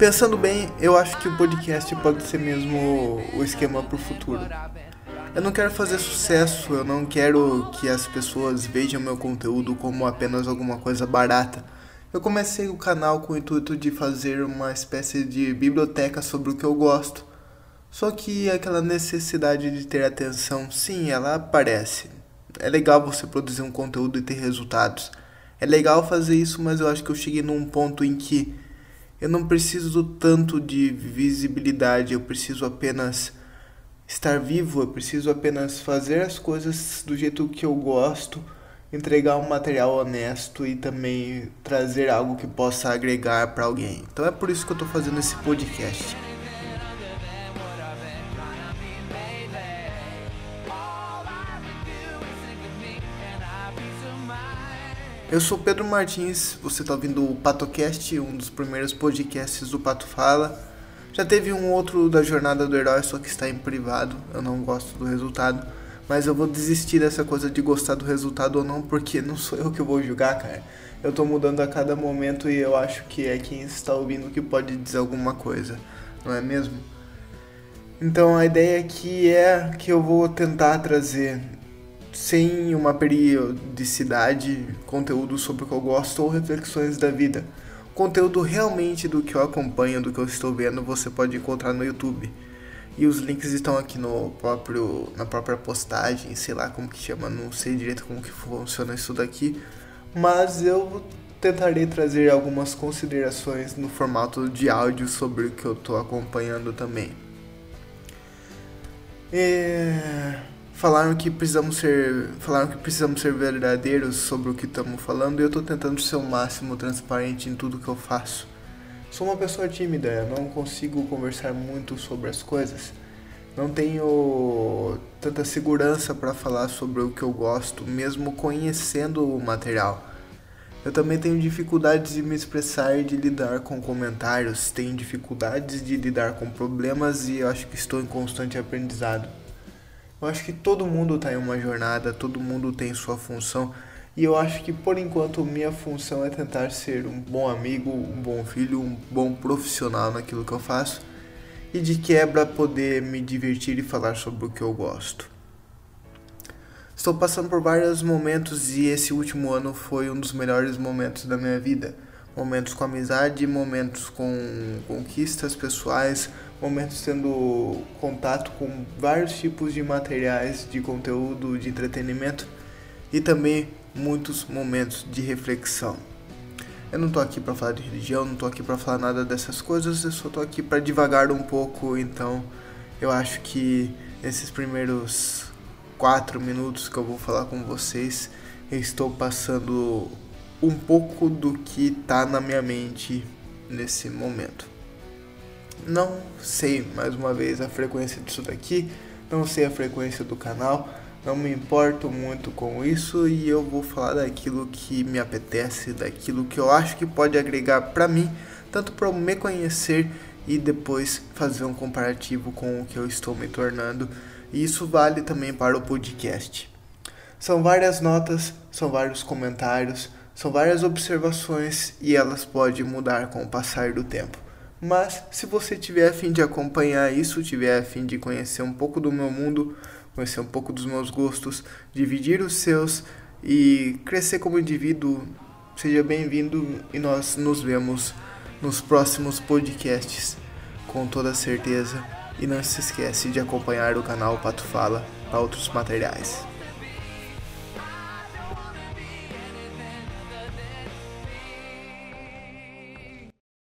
Pensando bem, eu acho que o podcast pode ser mesmo o esquema para o futuro. Eu não quero fazer sucesso, eu não quero que as pessoas vejam meu conteúdo como apenas alguma coisa barata. Eu comecei o canal com o intuito de fazer uma espécie de biblioteca sobre o que eu gosto. Só que aquela necessidade de ter atenção, sim, ela aparece. É legal você produzir um conteúdo e ter resultados. É legal fazer isso, mas eu acho que eu cheguei num ponto em que eu não preciso tanto de visibilidade, eu preciso apenas estar vivo, eu preciso apenas fazer as coisas do jeito que eu gosto, entregar um material honesto e também trazer algo que possa agregar para alguém. Então é por isso que eu estou fazendo esse podcast. Eu sou Pedro Martins, você está ouvindo o PatoCast, um dos primeiros podcasts do Pato Fala. Já teve um outro da jornada do herói, só que está em privado. Eu não gosto do resultado. Mas eu vou desistir dessa coisa de gostar do resultado ou não, porque não sou eu que vou julgar, cara. Eu tô mudando a cada momento e eu acho que é quem está ouvindo que pode dizer alguma coisa, não é mesmo? Então a ideia aqui é que eu vou tentar trazer, sem uma periodicidade, conteúdo sobre o que eu gosto ou reflexões da vida conteúdo realmente do que eu acompanho, do que eu estou vendo, você pode encontrar no YouTube. E os links estão aqui no próprio na própria postagem, sei lá como que chama, não sei direito como que funciona isso daqui, mas eu tentarei trazer algumas considerações no formato de áudio sobre o que eu estou acompanhando também. É falaram que precisamos ser falaram que precisamos ser verdadeiros sobre o que estamos falando e eu estou tentando ser o máximo transparente em tudo que eu faço. Sou uma pessoa tímida, não consigo conversar muito sobre as coisas. Não tenho tanta segurança para falar sobre o que eu gosto, mesmo conhecendo o material. Eu também tenho dificuldades de me expressar e de lidar com comentários, tenho dificuldades de lidar com problemas e eu acho que estou em constante aprendizado. Eu acho que todo mundo está em uma jornada, todo mundo tem sua função. E eu acho que por enquanto minha função é tentar ser um bom amigo, um bom filho, um bom profissional naquilo que eu faço e de quebra poder me divertir e falar sobre o que eu gosto. Estou passando por vários momentos e esse último ano foi um dos melhores momentos da minha vida. Momentos com amizade, momentos com conquistas pessoais, momentos tendo contato com vários tipos de materiais de conteúdo de entretenimento e também muitos momentos de reflexão. Eu não tô aqui para falar de religião, não tô aqui para falar nada dessas coisas, eu só tô aqui para divagar um pouco, então eu acho que nesses primeiros quatro minutos que eu vou falar com vocês, eu estou passando um pouco do que tá na minha mente nesse momento. Não sei, mais uma vez, a frequência disso daqui, não sei a frequência do canal, não me importo muito com isso e eu vou falar daquilo que me apetece, daquilo que eu acho que pode agregar para mim, tanto para me conhecer e depois fazer um comparativo com o que eu estou me tornando. E isso vale também para o podcast. São várias notas, são vários comentários, são várias observações e elas podem mudar com o passar do tempo. Mas se você tiver a fim de acompanhar isso, tiver a fim de conhecer um pouco do meu mundo, conhecer um pouco dos meus gostos, dividir os seus e crescer como indivíduo, seja bem-vindo e nós nos vemos nos próximos podcasts, com toda certeza. E não se esquece de acompanhar o canal Pato Fala para outros materiais.